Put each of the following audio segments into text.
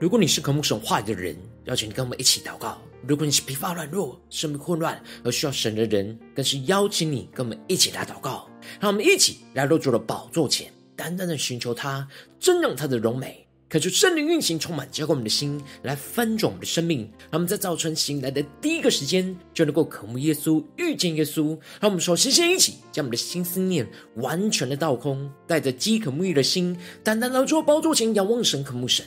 如果你是渴慕神话语的人，邀请你跟我们一起祷告；如果你是疲乏软弱、生命混乱而需要神的人，更是邀请你跟我们一起来祷告。让我们一起来入住的宝座前，单单的寻求他，尊重他的荣美。可就圣灵运行，充满浇灌我们的心，来翻转我们的生命。让我们在早晨醒来的第一个时间，就能够渴慕耶稣，遇见耶稣。让我们首先先一起将我们的心思念完全的倒空，带着饥渴沐浴的心，单单来到宝座前仰望神，渴慕神。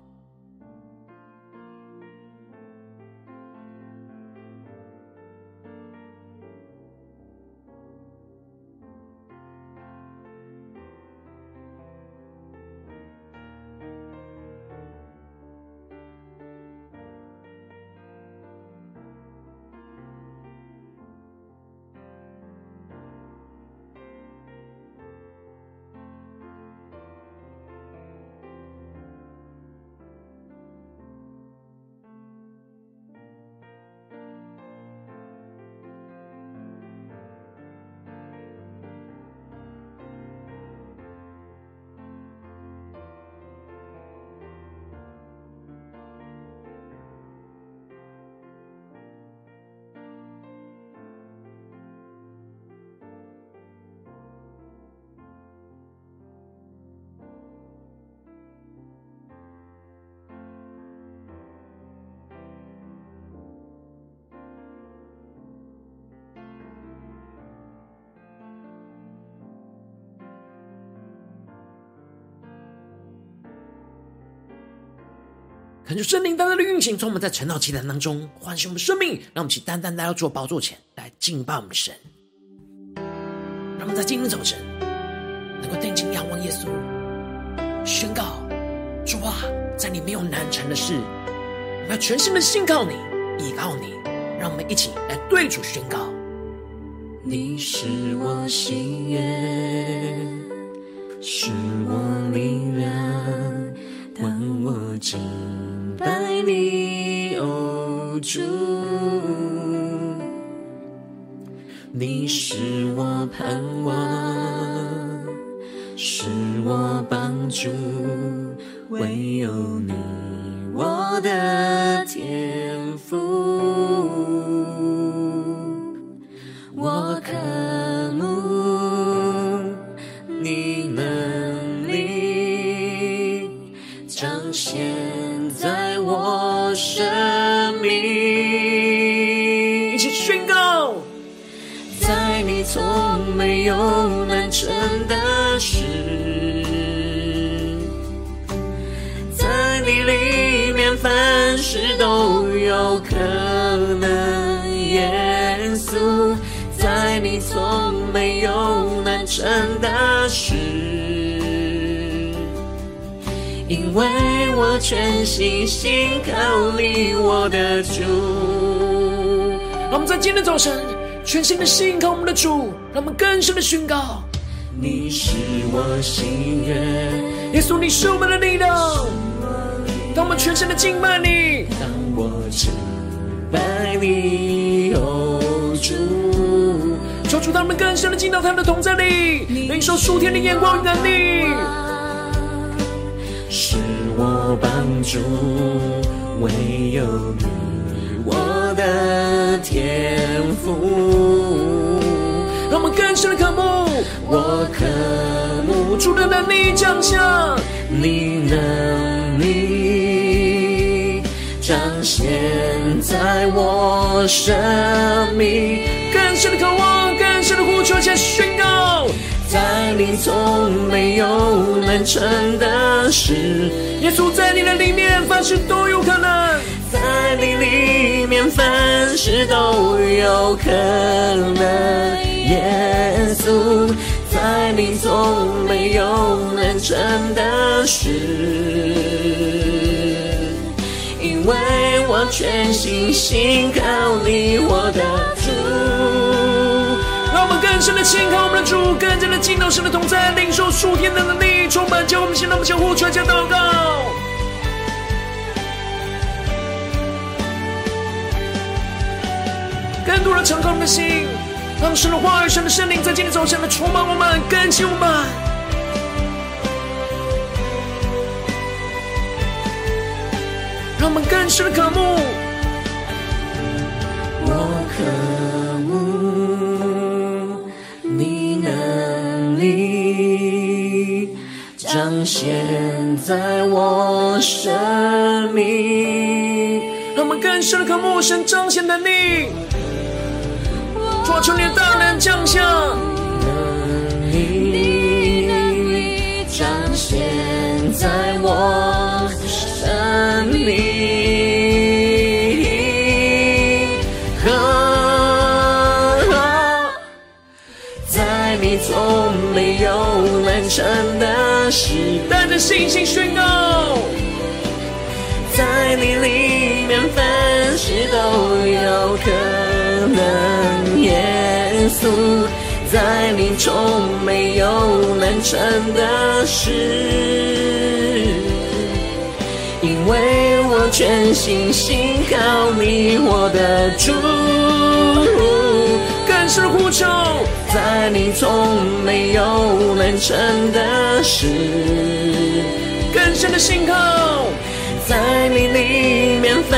感谢圣灵单单的运行，从我们在晨祷祈祷当中唤醒我们生命，让我们起单单来到主宝座前来敬拜我们的神。让我们在今天早晨能够定睛仰望耶稣，宣告主啊，在你没有难成的事，我们要全心的信靠你，依靠你。让我们一起来对主宣告：你是我心愿，是我力量，当我敬拜你，哦主，你是我盼望，是我帮助，唯有你，我的天赋，我难成的事，在你里面凡事都有可能。耶稣，在你从没有难成的事。因为我全心信靠你，我的主。让我们在今天早晨全心的信靠我们的主，让我们更深的宣告：你是我心愿，耶稣，你是我们的力量。当我们全身的敬拜你，当我敬拜你，哦主，求主他们更深的进到他的同在里，领受属天的眼光与能力。是我帮助，唯有你，我的天父。我们更深的渴慕，我渴慕主的能力降下，你能力彰显在我生命。更深的渴望，更深的呼求，且宣告。在你从没有难成的事，耶稣在你的里面，凡事都有可能。在你里面，凡事都有可能。耶稣，在你从没有难成的事，因为我全心信靠你，我的主。让我们更深的信靠我们的主，更加的敬拜神的同在，领受属天的能力，充满叫我们心，让我们相互传讲祷告。更多人敞开我们的心，让神的话语、神的圣灵在今天早上来充满我们，更新我们。让我们更深的渴慕，我渴慕你能力彰显在我生命。让我们更深的渴慕神彰显能力，主啊，求你大能降下，能力彰显在我生命。真的是带着信心宣告，在你里在你中没有难成的事，因为我全心信靠你，我的主。更是呼求，在你从没有难成的事，更深的信靠，在你里面凡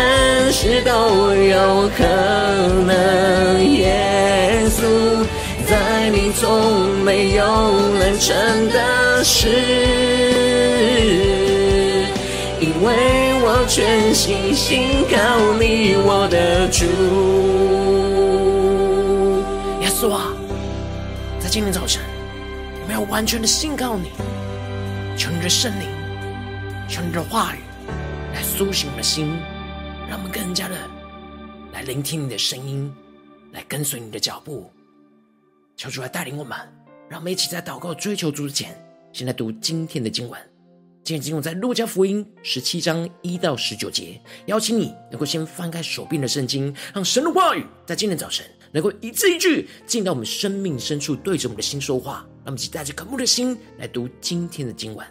事都有可能。你从没有难成的事，因为我全心信靠你，我的主。耶稣啊，在今天早晨，我们要完全的信靠你，求你的圣灵，求你的话语来苏醒我们的心，让我们更加的来聆听你的声音，来跟随你的脚步。求主来带领我们，让我们一起在祷告追求主之前，先来读今天的经文。今天经文在路加福音十七章一到十九节。邀请你能够先翻开手边的圣经，让神的话语在今天早晨。能够一字一句进到我们生命深处，对着我们的心说话，让我们一起带着渴慕的心来读今天的经文。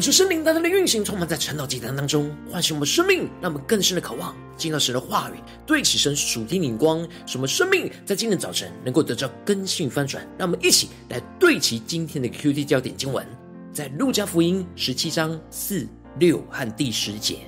恳求圣灵大大的运行，充满在晨祷祭坛当中，唤醒我们生命，让我们更深的渴望见到神的话语，对起神属天灵光，使我们生命在今天早晨能够得到更新翻转。让我们一起来对齐今天的 QT 焦点经文，在路加福音十七章四六和第十节：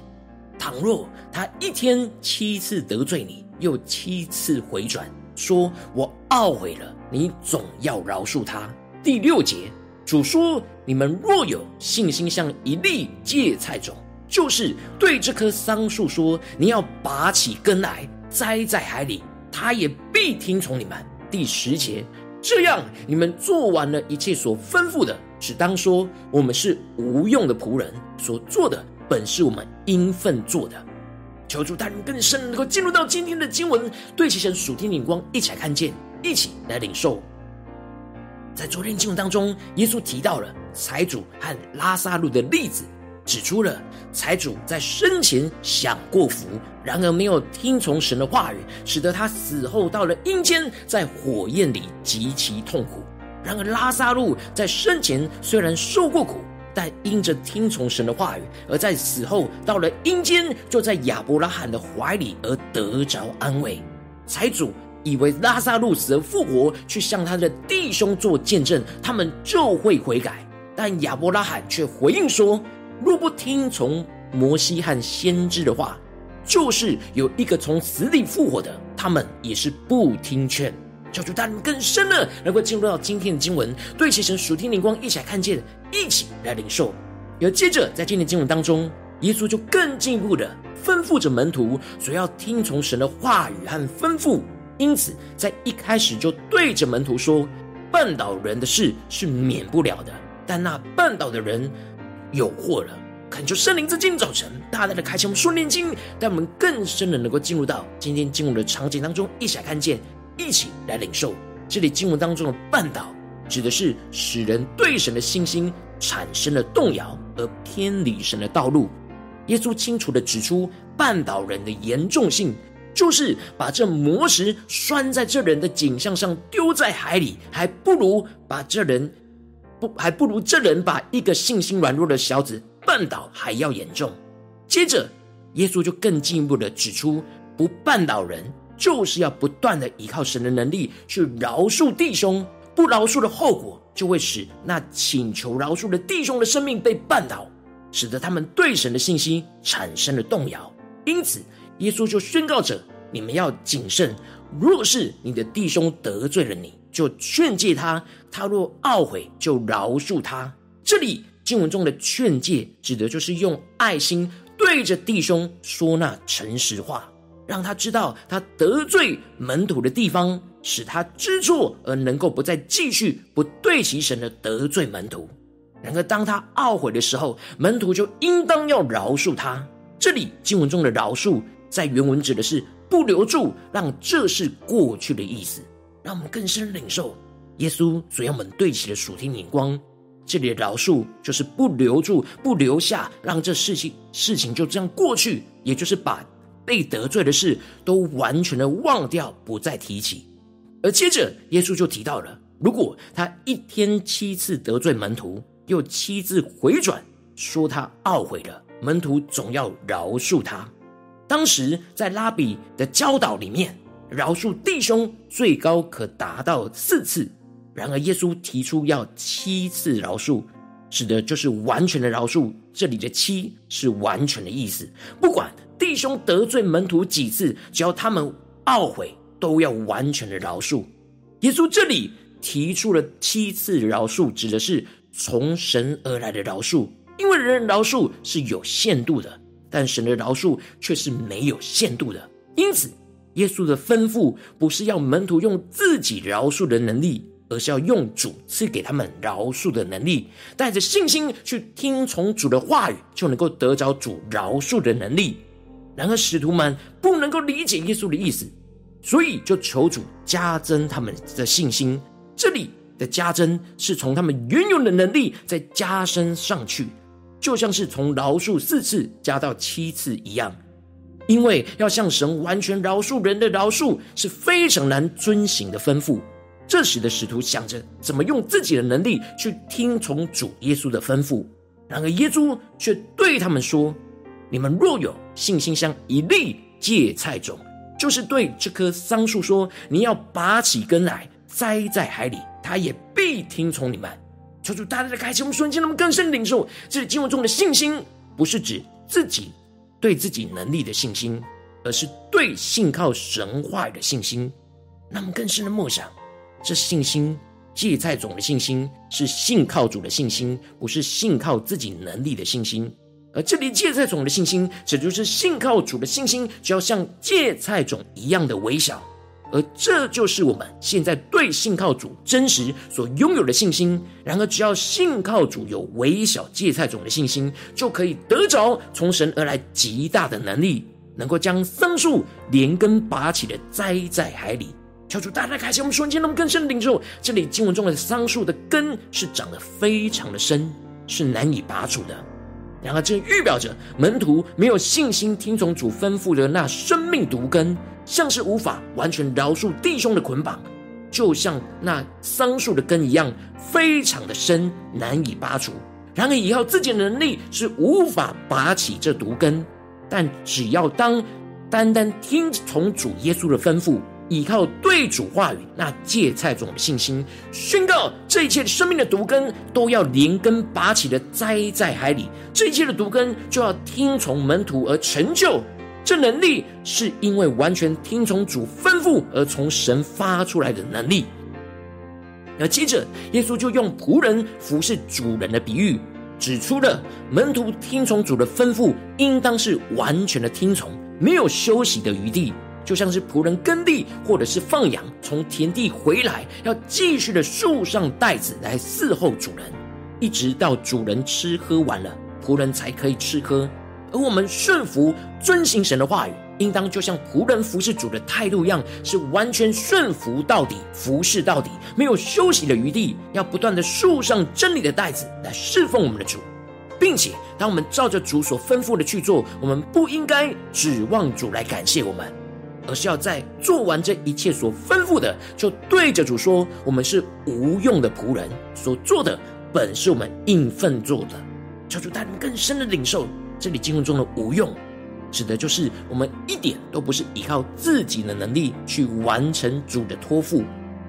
倘若他一天七次得罪你，又七次回转，说我懊悔了，你总要饶恕他。第六节。主说：“你们若有信心，像一粒芥菜种，就是对这棵桑树说：‘你要拔起根来，栽在海里’，它也必听从你们。”第十节，这样你们做完了一切所吩咐的，只当说：“我们是无用的仆人，所做的本是我们应分做的。”求主带领更深，能够进入到今天的经文，对齐神属天灵光，一起来看见，一起来领受。在昨天经文当中，耶稣提到了财主和拉撒路的例子，指出了财主在生前享过福，然而没有听从神的话语，使得他死后到了阴间，在火焰里极其痛苦。然而拉撒路在生前虽然受过苦，但因着听从神的话语，而在死后到了阴间，就在亚伯拉罕的怀里而得着安慰。财主。以为拉撒路死而复活，去向他的弟兄做见证，他们就会悔改。但亚伯拉罕却回应说：“若不听从摩西和先知的话，就是有一个从死里复活的，他们也是不听劝。”叫主带领更深了，能够进入到今天的经文，对齐神属天灵光，一起来看见，一起来领受。而接着在今天的经文当中，耶稣就更进一步的吩咐着门徒，所要听从神的话语和吩咐。因此，在一开始就对着门徒说：“绊倒人的事是免不了的，但那绊倒的人有祸了。”恳求圣灵在今早晨大大的开启我们属灵眼睛，让我们更深的能够进入到今天经文的场景当中，一起来看见，一起来领受。这里经文当中的绊倒，指的是使人对神的信心产生了动摇，而偏离神的道路。耶稣清楚的指出绊倒人的严重性。就是把这魔石拴在这人的颈项上，丢在海里，还不如把这人不还不如这人把一个信心软弱的小子绊倒还要严重。接着，耶稣就更进一步的指出，不绊倒人，就是要不断的依靠神的能力去饶恕弟兄。不饶恕的后果，就会使那请求饶恕的弟兄的生命被绊倒，使得他们对神的信心产生了动摇。因此。耶稣就宣告着：“你们要谨慎。若是你的弟兄得罪了你，就劝诫他；他若懊悔，就饶恕他。”这里经文中的劝诫，指的就是用爱心对着弟兄说那诚实话，让他知道他得罪门徒的地方，使他知错，而能够不再继续不对其神的得罪门徒。然而，当他懊悔的时候，门徒就应当要饶恕他。这里经文中的饶恕。在原文指的是不留住，让这是过去的意思，让我们更深领受耶稣所要我们对齐的属天眼光。这里的饶恕就是不留住、不留下，让这事情事情就这样过去，也就是把被得罪的事都完全的忘掉，不再提起。而接着耶稣就提到了，如果他一天七次得罪门徒，又七次回转，说他懊悔了，门徒总要饶恕他。当时在拉比的教导里面，饶恕弟兄最高可达到四次。然而耶稣提出要七次饶恕，指的就是完全的饶恕。这里的七是完全的意思，不管弟兄得罪门徒几次，只要他们懊悔，都要完全的饶恕。耶稣这里提出了七次饶恕，指的是从神而来的饶恕，因为人的饶恕是有限度的。但神的饶恕却是没有限度的，因此耶稣的吩咐不是要门徒用自己饶恕的能力，而是要用主赐给他们饶恕的能力，带着信心去听从主的话语，就能够得着主饶恕的能力。然而使徒们不能够理解耶稣的意思，所以就求主加增他们的信心。这里的加增是从他们原有的能力再加深上去。就像是从饶恕四次加到七次一样，因为要向神完全饶恕人的饶恕是非常难遵行的吩咐。这时的使徒想着怎么用自己的能力去听从主耶稣的吩咐，然而耶稣却对他们说：“你们若有信心，像一粒芥菜种，就是对这棵桑树说：你要拔起根来，栽在海里，他也必听从你们。”求主大大的开启我们瞬间，那么更深领受这里经文中的信心，不是指自己对自己能力的信心，而是对信靠神话语的信心。那么更深的默想，这信心。芥菜种的信心是信靠主的信心，不是信靠自己能力的信心。而这里芥菜种的信心，指就是信靠主的信心，就要像芥菜种一样的微小。而这就是我们现在对信靠主真实所拥有的信心。然而，只要信靠主有微小芥菜种的信心，就可以得着从神而来极大的能力，能够将桑树连根拔起的栽在海里。求主大大开启我们瞬间，那么更深的领受。这里经文中的桑树的根是长得非常的深，是难以拔除的。然而，这预表着门徒没有信心听从主吩咐的那生命毒根，像是无法完全饶恕弟兄的捆绑，就像那桑树的根一样，非常的深，难以拔除。然而，依靠自己的能力是无法拔起这毒根，但只要当单单听从主耶稣的吩咐。依靠对主话语那芥菜种的信心，宣告这一切生命的毒根都要连根拔起的栽在海里。这一切的毒根就要听从门徒而成就。这能力是因为完全听从主吩咐而从神发出来的能力。那接着，耶稣就用仆人服侍主人的比喻，指出了门徒听从主的吩咐，应当是完全的听从，没有休息的余地。就像是仆人耕地，或者是放羊从田地回来，要继续的束上带子来伺候主人，一直到主人吃喝完了，仆人才可以吃喝。而我们顺服遵行神的话语，应当就像仆人服侍主的态度一样，是完全顺服到底，服侍到底，没有休息的余地，要不断的束上真理的带子来侍奉我们的主，并且当我们照着主所吩咐的去做，我们不应该指望主来感谢我们。而是要在做完这一切所吩咐的，就对着主说：“我们是无用的仆人，所做的本是我们应份做的。”求主带领更深的领受，这里经文中的“无用”，指的就是我们一点都不是依靠自己的能力去完成主的托付、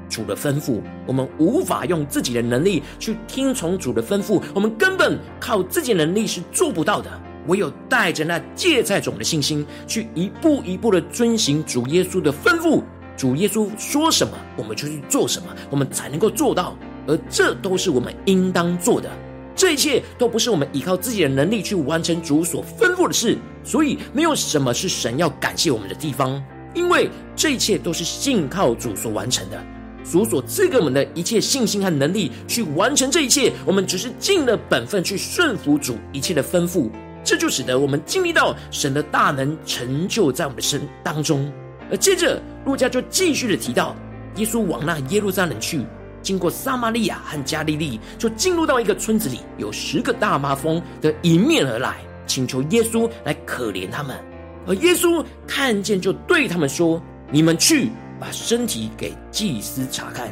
主的吩咐。我们无法用自己的能力去听从主的吩咐，我们根本靠自己能力是做不到的。唯有带着那芥菜种的信心，去一步一步的遵行主耶稣的吩咐。主耶稣说什么，我们就去做什么，我们才能够做到。而这都是我们应当做的。这一切都不是我们依靠自己的能力去完成主所吩咐的事，所以没有什么是神要感谢我们的地方，因为这一切都是信靠主所完成的。主所赐给我们的一切信心和能力去完成这一切，我们只是尽了本分去顺服主一切的吩咐。这就使得我们经历到神的大能成就在我们的身当中，而接着路加就继续的提到，耶稣往那耶路撒冷去，经过撒玛利亚和加利利，就进入到一个村子里，有十个大麻风的迎面而来，请求耶稣来可怜他们。而耶稣看见，就对他们说：“你们去把身体给祭司查看。”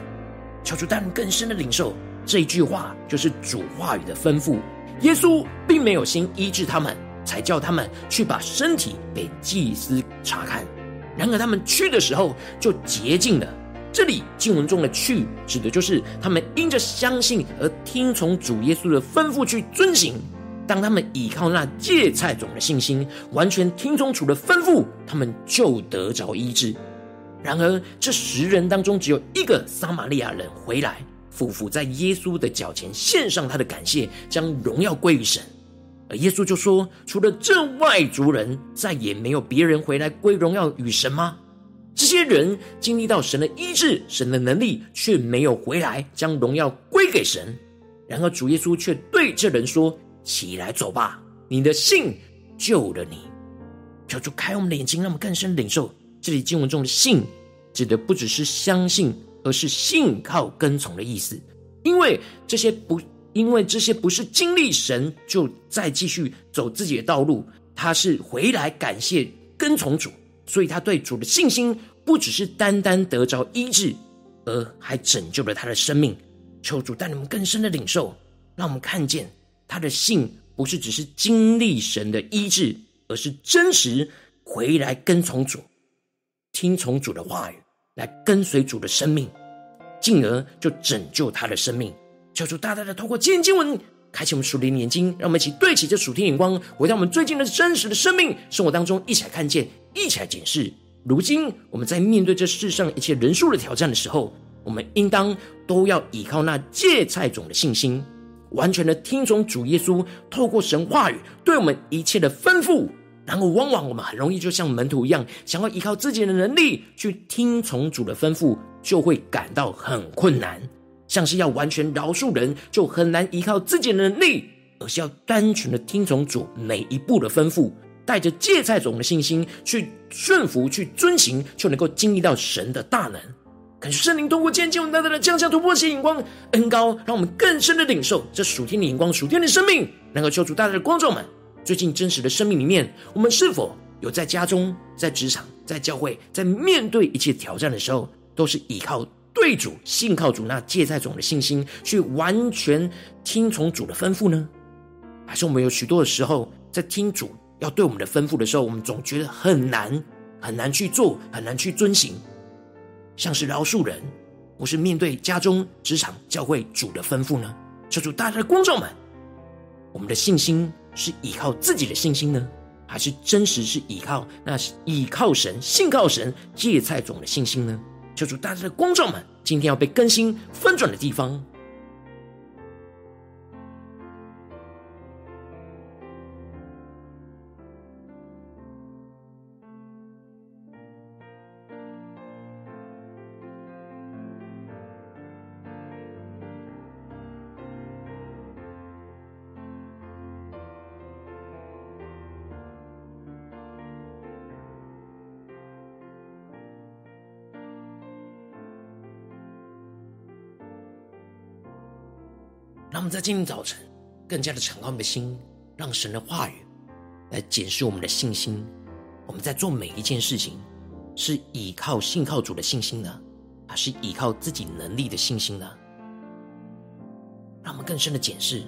求主带更深的领受这一句话，就是主话语的吩咐。耶稣并没有先医治他们，才叫他们去把身体给祭司查看。然而他们去的时候就洁净了。这里经文中的“去”指的就是他们因着相信而听从主耶稣的吩咐去遵行。当他们倚靠那芥菜种的信心，完全听从主的吩咐，他们就得着医治。然而这十人当中，只有一个撒玛利亚人回来。俯伏在耶稣的脚前，献上他的感谢，将荣耀归于神。而耶稣就说：“除了这外族人，再也没有别人回来归荣耀与神吗？”这些人经历到神的医治、神的能力，却没有回来将荣耀归给神。然而主耶稣却对这人说：“起来走吧，你的信救了你。”求主开我们的眼睛，让我们更深领受这里经文中的“信”，指的不只是相信。而是信靠跟从的意思，因为这些不，因为这些不是经历神就再继续走自己的道路，他是回来感谢跟从主，所以他对主的信心不只是单单得着医治，而还拯救了他的生命。求主带你们更深的领受，让我们看见他的信不是只是经历神的医治，而是真实回来跟从主，听从主的话语，来跟随主的生命，进而就拯救他的生命。求主大大的透过今天经文，开启我们属灵的眼睛，让我们一起对齐这属天眼光，回到我们最近的真实的生命生活当中，一起来看见，一起来检视。如今我们在面对这世上一切人数的挑战的时候，我们应当都要依靠那芥菜种的信心。完全的听从主耶稣，透过神话语对我们一切的吩咐，然后往往我们很容易就像门徒一样，想要依靠自己的能力去听从主的吩咐，就会感到很困难。像是要完全饶恕人，就很难依靠自己的能力，而是要单纯的听从主每一步的吩咐，带着芥菜种的信心去顺服、去遵行，就能够经历到神的大能。感谢圣灵通过今天经文大大的降下突破性眼光恩膏，让我们更深的领受这属天的眼光、属天的生命，能够求主大大的光照们。最近真实的生命里面，我们是否有在家中、在职场、在教会，在面对一切挑战的时候，都是依靠对主、信靠主那芥菜种的信心，去完全听从主的吩咐呢？还是我们有许多的时候，在听主要对我们的吩咐的时候，我们总觉得很难、很难去做、很难去遵行？像是饶恕人，或是面对家中、职场、教会主的吩咐呢？求主大家的观众们，我们的信心是依靠自己的信心呢，还是真实是依靠那是依靠神、信靠神芥菜种的信心呢？求主大家的观众们，今天要被更新翻转的地方。在今天早晨更加的敞开我们的心，让神的话语来检视我们的信心。我们在做每一件事情，是依靠信靠主的信心呢，还是依靠自己能力的信心呢？让我们更深的检视。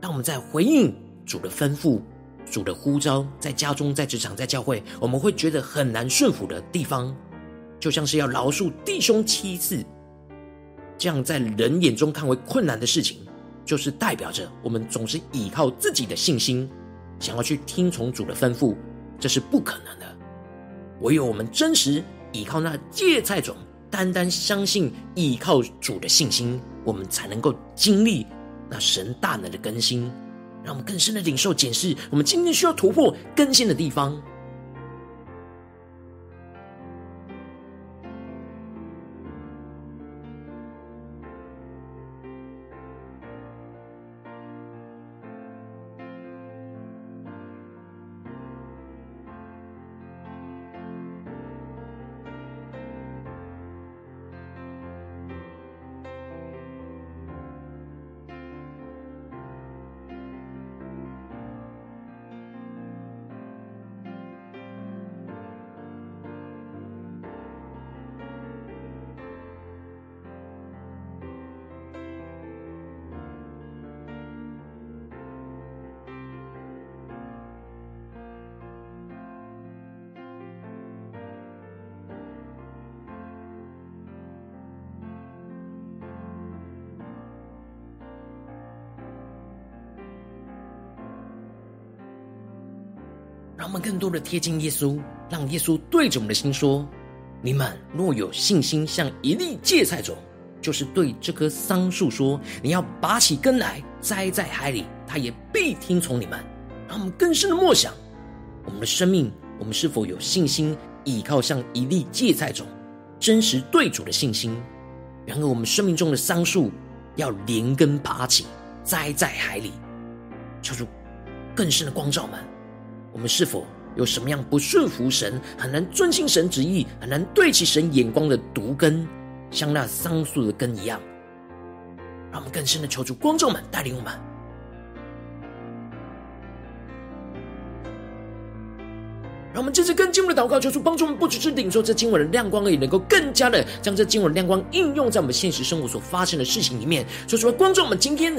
当我们在回应主的吩咐、主的呼召，在家中、在职场、在教会，我们会觉得很难顺服的地方，就像是要饶恕弟兄七次。这样在人眼中看为困难的事情，就是代表着我们总是依靠自己的信心，想要去听从主的吩咐，这是不可能的。唯有我们真实依靠那芥菜种，单单相信依靠主的信心，我们才能够经历那神大能的更新，让我们更深的领受检视我们今天需要突破更新的地方。更多的贴近耶稣，让耶稣对着我们的心说：“你们若有信心，像一粒芥菜种，就是对这棵桑树说：你要拔起根来，栽在海里，他也必听从你们。”让我们更深的默想，我们的生命，我们是否有信心依靠像一粒芥菜种，真实对主的信心？然而，我们生命中的桑树要连根拔起，栽在海里，求主更深的光照们。我们是否有什么样不顺服神、很难遵行神旨意、很难对齐神眼光的毒根，像那桑树的根一样？让我们更深的求主观众们带领我们。让我们这次更进一步的祷告，求主帮助我们，不只是领受这经文的亮光而已，能够更加的将这经文的亮光应用在我们现实生活所发生的事情里面。求主光照我们，今天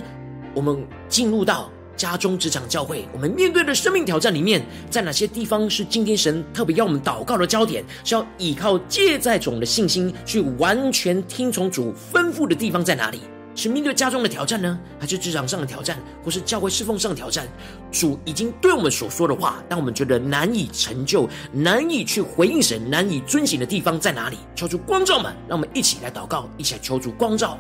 我们进入到。家中、职场、教会，我们面对的生命挑战里面，在哪些地方是今天神特别要我们祷告的焦点？是要依靠芥菜种的信心去完全听从主吩咐的地方在哪里？是面对家中的挑战呢，还是职场上的挑战，或是教会侍奉上的挑战？主已经对我们所说的话，当我们觉得难以成就、难以去回应神、难以遵行的地方在哪里？求主光照们，让我们一起来祷告，一起来求主光照。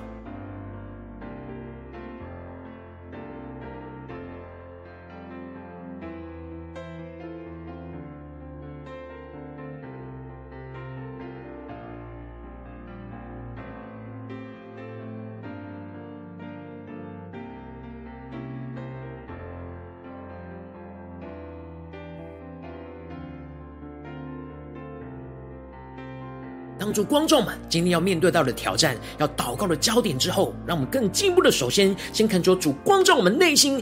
当作光照们今天要面对到的挑战，要祷告的焦点之后，让我们更进一步的，首先先看出主光照我们内心，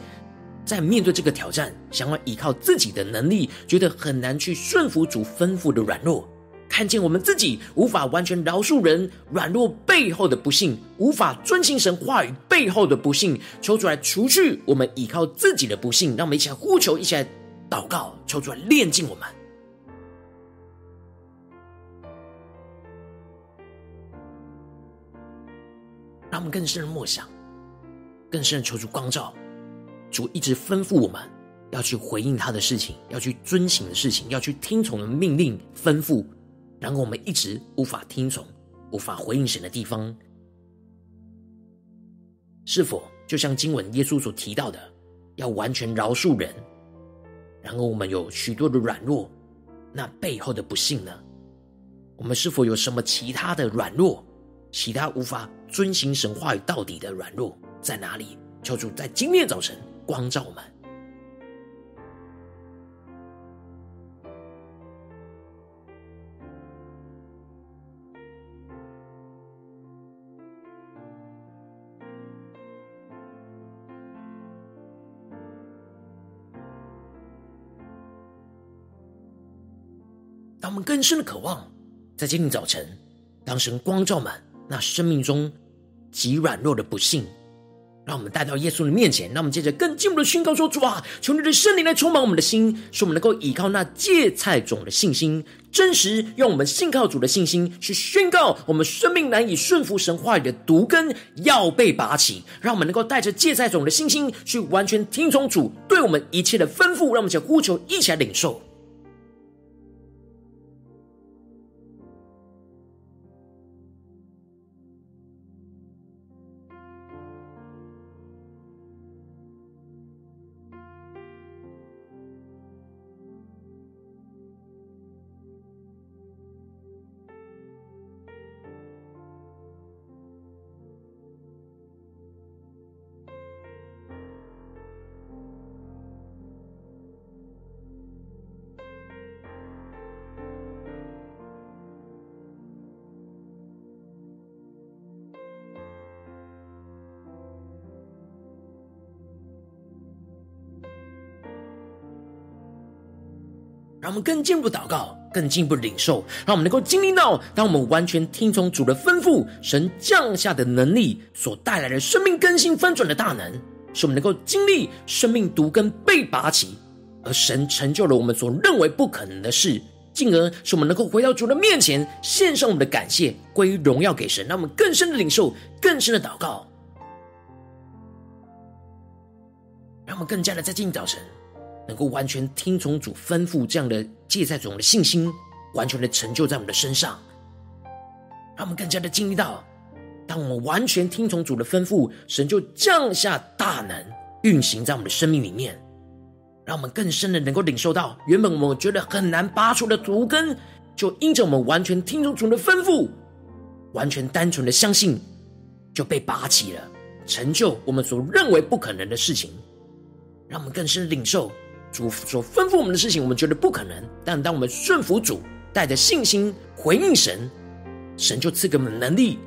在面对这个挑战，想要依靠自己的能力，觉得很难去顺服主吩咐的软弱，看见我们自己无法完全饶恕人软弱背后的不幸，无法遵行神话语背后的不幸，求主来除去我们依靠自己的不幸，让我们一起来呼求，一起来祷告，求主来炼净我们。我们更深的默想，更深的求主光照。主一直吩咐我们要去回应他的事情，要去遵行的事情，要去听从的命令吩咐。然后我们一直无法听从、无法回应神的地方，是否就像经文耶稣所提到的，要完全饶恕人？然后我们有许多的软弱，那背后的不幸呢？我们是否有什么其他的软弱？其他无法遵行神话语到底的软弱在哪里？求主在今天早晨光照我们。当我们更深的渴望，在今天早晨，当神光照满。那生命中极软弱的不幸，让我们带到耶稣的面前。让我们接着更进一步的宣告说：“主啊，求你的圣灵来充满我们的心，使我们能够依靠那芥菜种的信心，真实用我们信靠主的信心去宣告我们生命难以顺服神话语的毒根要被拔起。让我们能够带着芥菜种的信心去完全听从主对我们一切的吩咐。让我们一起呼求，一起来领受。”让我们更进一步祷告，更进一步领受，让我们能够经历到，当我们完全听从主的吩咐，神降下的能力所带来的生命更新翻转的大能，使我们能够经历生命毒根被拔起，而神成就了我们所认为不可能的事，进而使我们能够回到主的面前，献上我们的感谢，归荣耀给神。让我们更深的领受，更深的祷告，让我们更加的在今天早晨。能够完全听从主吩咐，这样的芥菜种的信心，完全的成就在我们的身上，让我们更加的经历到，当我们完全听从主的吩咐，神就降下大能，运行在我们的生命里面，让我们更深的能够领受到，原本我们觉得很难拔出的毒根，就因着我们完全听从主的吩咐，完全单纯的相信，就被拔起了，成就我们所认为不可能的事情，让我们更深领受。主所吩咐我们的事情，我们觉得不可能，但当我们顺服主，带着信心回应神，神就赐给我们能力，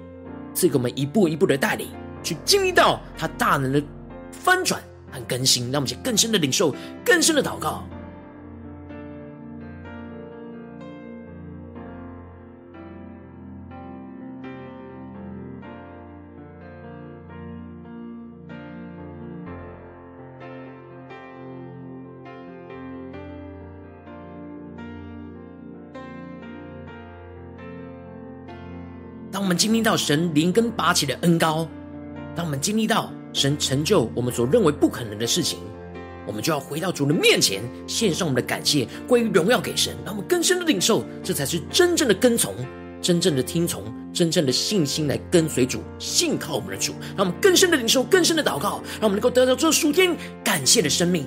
赐给我们一步一步的带领，去经历到他大能的翻转和更新，让我们去更深的领受，更深的祷告。当我们经历到神连根拔起的恩膏，当我们经历到神成就我们所认为不可能的事情，我们就要回到主的面前，献上我们的感谢，归于荣耀给神，让我们更深的领受，这才是真正的跟从，真正的听从，真正的信心来跟随主，信靠我们的主，让我们更深的领受，更深的祷告，让我们能够得到这属天感谢的生命。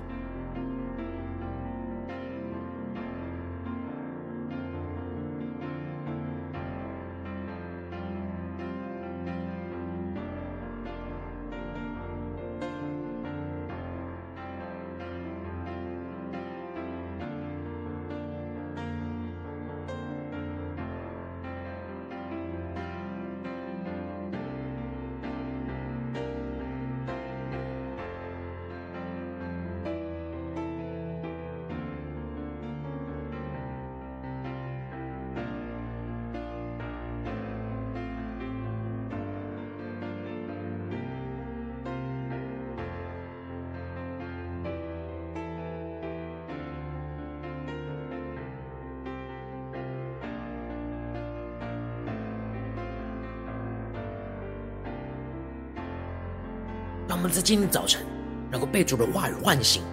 我们在今天早晨能够被主的话语唤醒，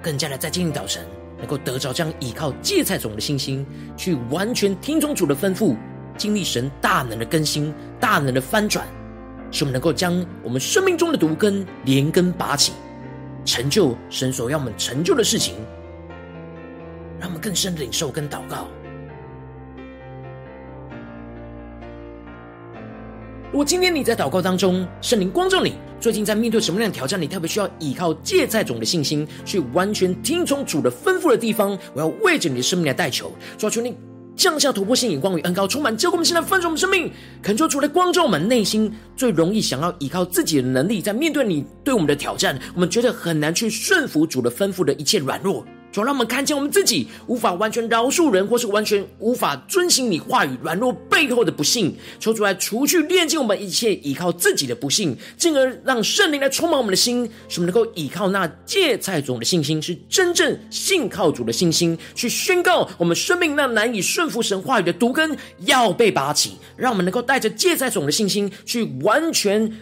更加的在今天早晨能够得着这样依靠芥菜种的信心，去完全听从主的吩咐，经历神大能的更新、大能的翻转，使我们能够将我们生命中的毒根连根拔起，成就神所要我们成就的事情。让我们更深的领受跟祷告。如果今天你在。祷告当中，圣灵光照你，最近在。面对什么样的挑战？你特别需要依靠芥菜种的信心，去完全听从主的吩咐的地方，我要为着你的生命来代求，主啊，求你降下突破性眼光与恩膏，充满教灌我们现在翻转我们生命，恳求主来光照我们内心最容易想要依靠自己的能力，在面对你对我们的挑战，我们觉得很难去顺服主的吩咐的一切软弱。主，让我们看见我们自己无法完全饶恕人，或是完全无法遵行你话语软弱背后的不幸。求主来除去炼净我们一切依靠自己的不幸，进而让圣灵来充满我们的心，使我们能够依靠那芥菜种的信心，是真正信靠主的信心，去宣告我们生命那难以顺服神话语的毒根要被拔起。让我们能够带着芥菜种的信心，去完全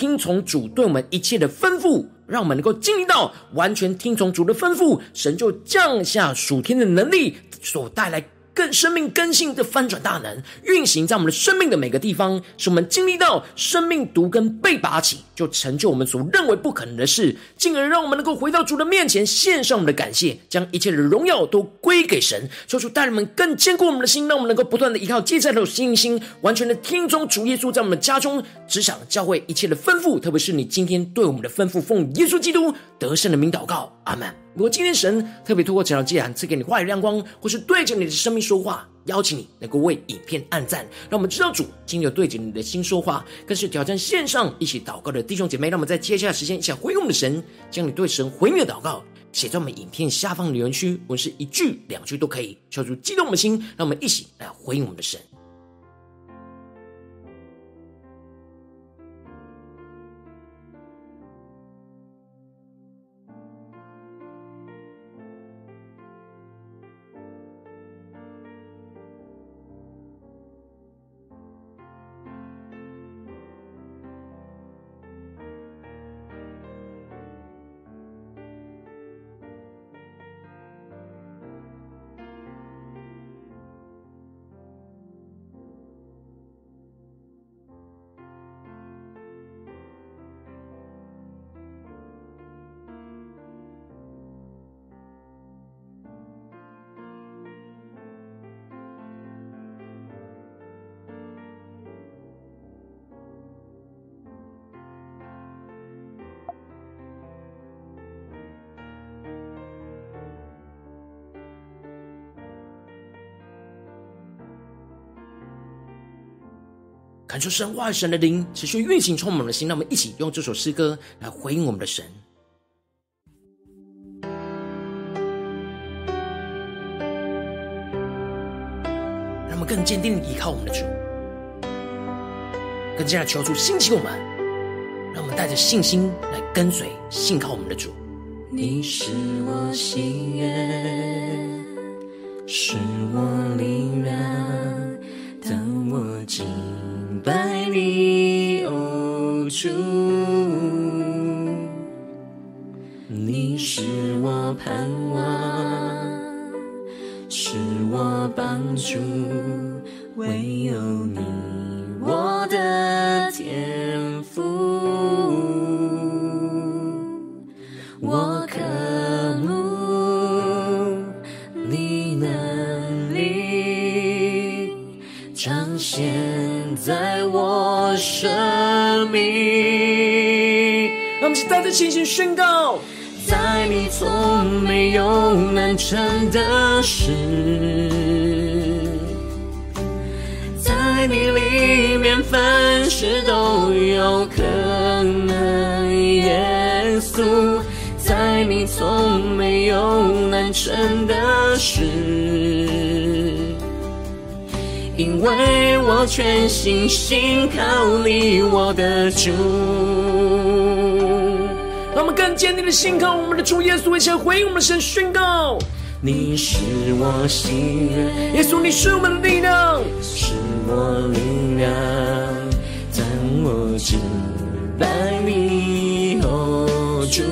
听从主对我们一切的吩咐。让我们能够经历到完全听从主的吩咐，神就降下属天的能力所带来。更生命更新的翻转大能运行在我们的生命的每个地方，使我们经历到生命毒根被拔起，就成就我们所认为不可能的事，进而让我们能够回到主的面前，献上我们的感谢，将一切的荣耀都归给神。求主带领我们更坚固我们的心，让我们能够不断的依靠芥菜的信心，完全的听从主耶稣在我们的家中、职场、教会一切的吩咐，特别是你今天对我们的吩咐，奉耶稣基督得胜的名祷告，阿门。如果今天神特别透过这条祭坛赐给你话语亮光，或是对着你的生命说话，邀请你能够为影片按赞，让我们知道主今天有对着你的心说话，更是挑战线上一起祷告的弟兄姐妹。让我们在接下来时间一起回应我们的神，将你对神回应的祷告写在我们影片下方留言区，无论是一句两句都可以，求主激动我们的心，让我们一起来回应我们的神。感受神话神的灵持续运行充满我们的心，让我们一起用这首诗歌来回应我们的神。让我们更坚定的依靠我们的主，更加的求主兴起我们，让我们带着信心来跟随、信靠我们的主。你是我心愿，是我力量，当我敬拜你，哦主，你是我盼望，是我帮助，唯有你，我生命。让我们一起带着信心宣告，在你从没有难成的事，在你里面凡事都有可能。耶稣，在你从没有难成的事，为我全心信靠你，我的主。让我们更坚定的信靠我们的主耶稣，一起回应我们的神宣告：你是我心愿，耶稣，你是我们的力量，是我力量，当我敬拜你，哦主，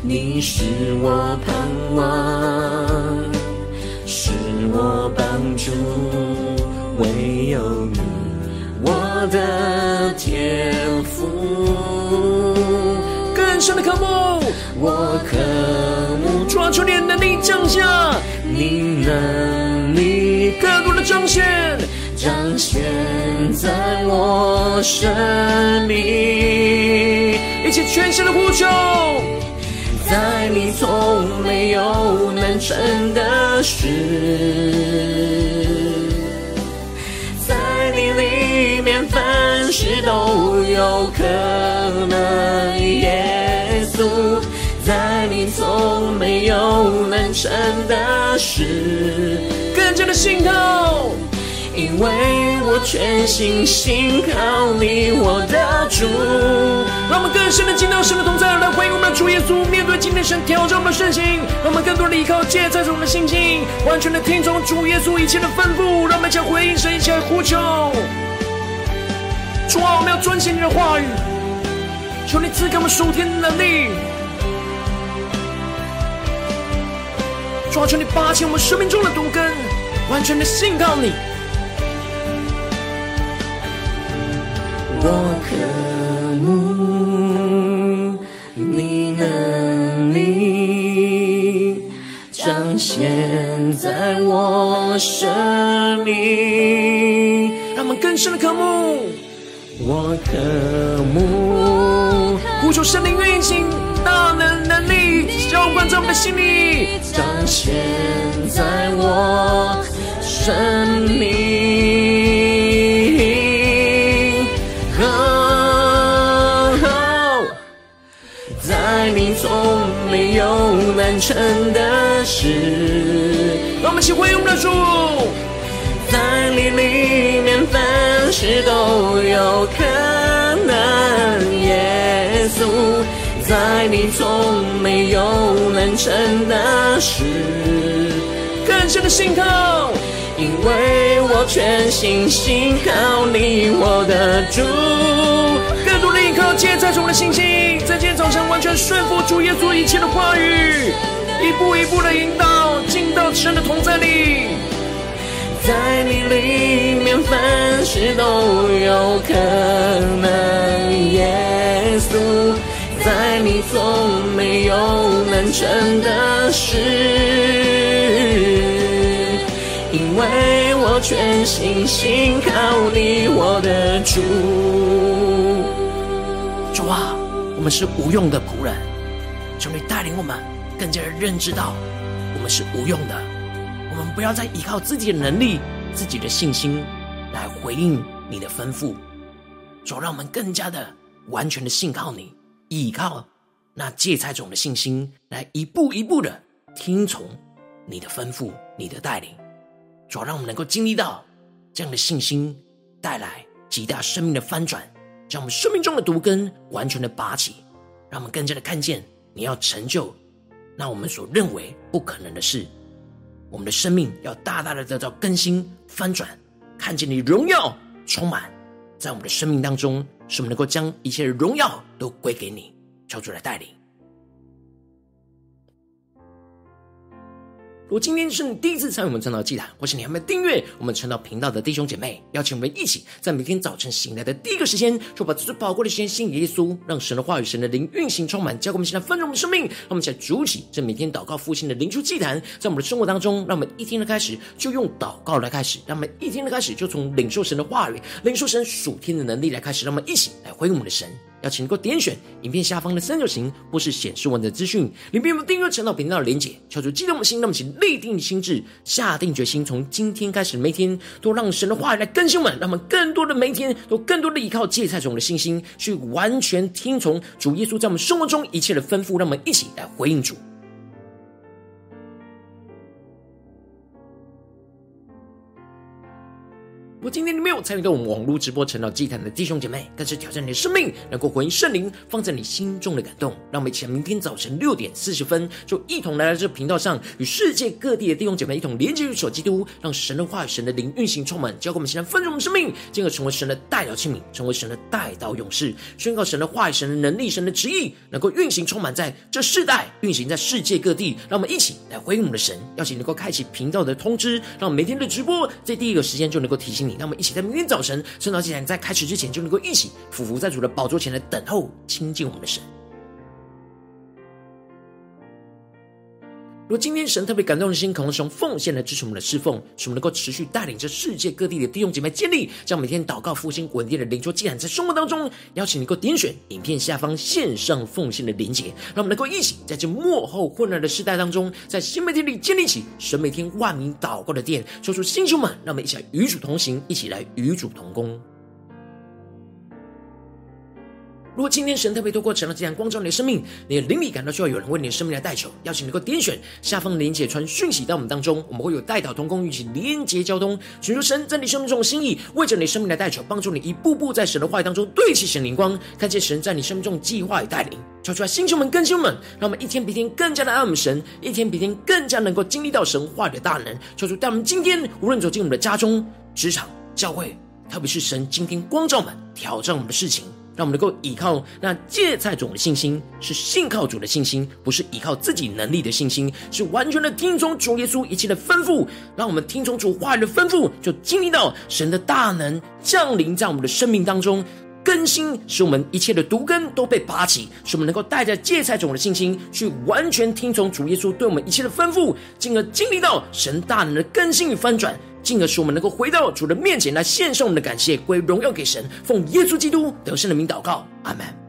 你是我盼望，我帮助，唯有你，我的天赋。更深的渴慕，我渴慕抓住你的能力降下，你能力更多的彰显，彰显在我生命，一起全心的呼求，在你从没有难成的事，在你里面凡事都有可能。耶稣，在你从没有难成的事，更加的信靠。因为我全心信靠你，我的主。让我们更深的进到神的同在，来回应我们的主耶稣。面对今天神挑战我们的圣心，让我们更多的依靠，借在我们的心境，完全的听从主耶稣一切的吩咐。让我们将回应神，一起来呼求。主啊，我们要遵行你的话语，求你赐给我们属天的能力。主啊，求你拔起我们生命中的毒根，完全的信靠你。我渴慕你能力彰显在我生命，让我们更深的渴慕。我渴慕呼求圣灵运行大能能力，浇灌在我们的心里，彰显在我生命。有难成的事，让我们一起回应我们的主，在你里面凡事都有可能。耶稣，在你从没有难成的事，更深的信靠，因为我全心信靠你，我的主。更多的依靠，借在主的信心，在今天早晨完全顺服主耶稣一切的话语，一步一步的引导，进到神的同在里。在你里面凡事都有可能，耶稣，在你从没有难成的事，因为我全心信靠你，我的主。我们是无用的仆人，求你带领我们更加的认知到我们是无用的。我们不要再依靠自己的能力、自己的信心来回应你的吩咐。主，让我们更加的完全的信靠你，依靠那芥菜种的信心，来一步一步的听从你的吩咐、你的带领。主，让我们能够经历到这样的信心带来极大生命的翻转，将我们生命中的毒根完全的拔起，让我们更加的看见你要成就那我们所认为不可能的事。我们的生命要大大的得到更新翻转，看见你荣耀充满在我们的生命当中，使我们能够将一切的荣耀都归给你，求主来带领。如果今天是你第一次参与我们晨祷祭坛，或是你还没有订阅我们晨祷频道的弟兄姐妹，邀请我们一起在每天早晨醒来的第一个时间，就把最宝贵的时间献给耶稣，让神的话语、神的灵运行充满，教给我们现在丰盛的生命。让我们一起来主起这每天祷告复兴的灵修祭坛，在我们的生活当中，让我们一天的开始就用祷告来开始，让我们一天的开始就从领受神的话语、领受神属天的能力来开始，让我们一起来回应我们的神。要请能够点选影片下方的三角形，或是显示文字资讯，里面有订阅晨祷频道的连接，敲出激动的心，那么请立定心智，下定决心，从今天开始每天都让神的话语来更新我们，让我们更多的每一天都更多的依靠芥菜种的信心，去完全听从主耶稣在我们生活中一切的吩咐，让我们一起来回应主。今天你没有参与到我们网络直播晨祷祭坛的弟兄姐妹，但是挑战你的生命，能够回应圣灵放在你心中的感动，让我们一起来明天早晨六点四十分，就一同来到这频道上，与世界各地的弟兄姐妹一同连接于主基督，让神的话语、神的灵运行充满，教给我们现在丰盛的生命，进而成为神的代表器皿，成为神的代祷勇士，宣告神的话语、神的能力、神的旨意，能够运行充满在这世代，运行在世界各地。让我们一起来回应我们的神，邀请能够开启频道的通知，让每天的直播在第一个时间就能够提醒你。让我们，一起在明天早晨，晨祷祭坛在开始之前，就能够一起匍伏在主的宝座前来等候亲近我们的神。如果今天神特别感动的心，可能是用奉献来支持我们的侍奉，使我们能够持续带领着世界各地的弟兄姐妹建立，将每天祷告复兴稳定的灵修祭坛在生活当中，邀请你能够点选影片下方线上奉献的连结，让我们能够一起在这幕后混乱的时代当中，在新媒体里建立起神每天万名祷告的殿，说出弟兄们，让我们一起来与主同行，一起来与主同工。如果今天神特别透过晨祷祭坛光照你的生命，你的灵里感到需要有人为你的生命来代求，邀请能够点选下方连结传讯息到我们当中，我们会有代祷同工一起连结交通，寻求神在你生命中的心意，为着你生命来代求，帮助你一步步在神的话语当中对齐神灵光，看见神在你生命中计划与带领。求出来，弟兄们、更新们，让我们一天比一天更加的爱我们神，一天比一天更加能够经历到神话语的大能。求主带我们今天无论走进我们的家中、职场、教会，特别是神今天光照我们、挑战我们的事情。让我们能够依靠那芥菜种的信心，是信靠主的信心，不是依靠自己能力的信心，是完全的听从主耶稣一切的吩咐。让我们听从主话语的吩咐，就经历到神的大能降临在我们的生命当中，更新使我们一切的毒根都被拔起，使我们能够带着芥菜种的信心，去完全听从主耶稣对我们一切的吩咐，进而经历到神大能的更新与翻转。进而使我们能够回到主的面前来献上我们的感谢，归荣耀给神。奉耶稣基督得胜的名祷告，阿门。